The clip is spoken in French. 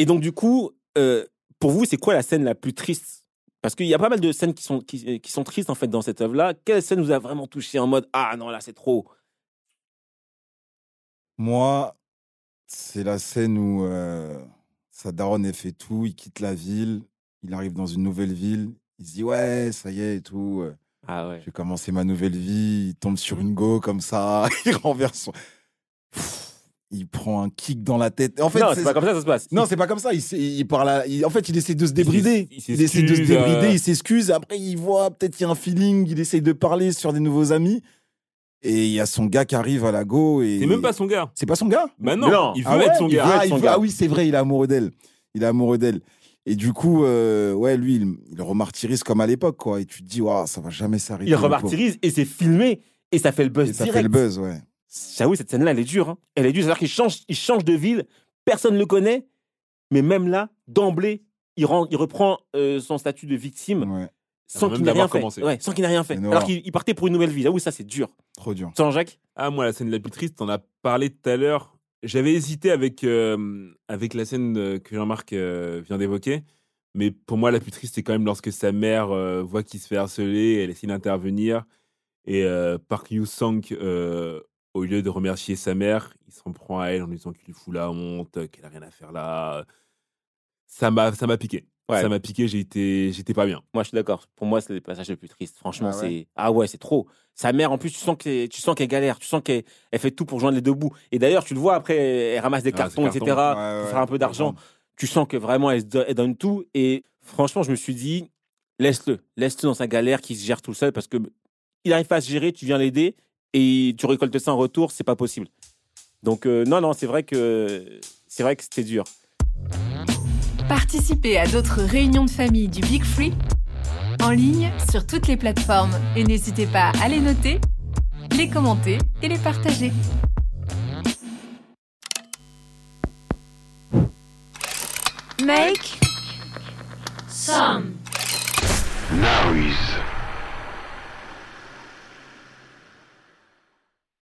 Et donc, du coup, euh, pour vous, c'est quoi la scène la plus triste? Parce qu'il y a pas mal de scènes qui sont, qui, qui sont tristes, en fait, dans cette œuvre-là. Quelle scène vous a vraiment touché en mode Ah non, là, c'est trop Moi, c'est la scène où euh, sa daronne, elle fait tout, il quitte la ville, il arrive dans une nouvelle ville, il se dit ouais, ça y est et tout, euh, Ah ouais. je vais commencer ma nouvelle vie, il tombe sur une go comme ça, il renverse son... Il prend un kick dans la tête. En fait, non, c'est- pas comme ça que ça se passe. non, c'est pas comme ça. Il, il parle à- il- en fait, il essaie de se débrider. il Il, essaie de se s'excuse, débrider, euh. il s'excuse. Après, il voit peut-être qu'il y a un feeling. Il essaye de parler sur des nouveaux amis. Et il y a son gars qui arrive à la go. Et... C'est même pas son gars. C'est pas son gars? Bah non, Non. il veut ah ouais être son gars. veut être ah, son il veut- gars. ah oui, c'est vrai, il est amoureux d'elle. Il est amoureux d'elle. Et du coup, euh, ouais, lui, il, il le remartyrise comme à l'époque, quoi. Et tu te dis, waouh, ça va jamais s'arrêter. Il remartyrise et c'est filmé et ça fait le buzz Et ça fait le buzz, ouais. J'avoue, cette scène-là, elle est dure. hein. Elle est dure. C'est-à-dire qu'il change, il change de ville, personne ne le connaît, mais même là, d'emblée, il, rend- il reprend euh, son statut de victime ouais. sans qu'il n'ait rien. Ouais, sans qu'il n'ait rien fait. Alors qu'il il partait pour une nouvelle vie. J'avoue, ça, c'est dur. Trop dur. Sans Jacques Ah, moi, la scène la plus triste, t'en as parlé tout à l'heure. J'avais hésité avec, euh, avec la scène euh, que Jean-Marc euh, vient d'évoquer. Mais pour moi, la plus triste, c'est quand même lorsque sa mère euh, voit qu'il se fait harceler, elle essaie d'intervenir. Et euh, Park Yu-sang, euh, au lieu de remercier sa mère, il s'en prend à elle en lui disant qu'il lui fout la honte, qu'elle a rien à faire là. Ça m'a ça m'a piqué. Ouais. Ça m'a piqué, j'ai été, j'étais pas bien. Moi, je suis d'accord. Pour moi, c'est le passage le plus triste. Franchement, Ah ouais c'est. Ah ouais, c'est trop. Sa mère, en plus, tu sens qu'elle tu sens qu'elle galère. Tu sens qu'elle elle fait tout pour joindre les deux bouts. Et d'ailleurs, tu le vois après, elle ramasse des Ah, cartons, etc. pour Ouais, faire un peu d'argent. Tu sens que vraiment, elle, donne tout. Et franchement, je me suis dit, laisse-le. Laisse-le dans sa galère, qui se gère tout seul. Parce que il arrive pas à se gérer, tu viens l'aider. Et tu récoltes ça en retour, c'est pas possible. Donc, euh, non, non, c'est vrai que. C'est vrai que c'était dur. Participez à d'autres réunions de famille du Big Free en ligne sur toutes les plateformes et n'hésitez pas à les noter, les commenter et les partager. Make Now he's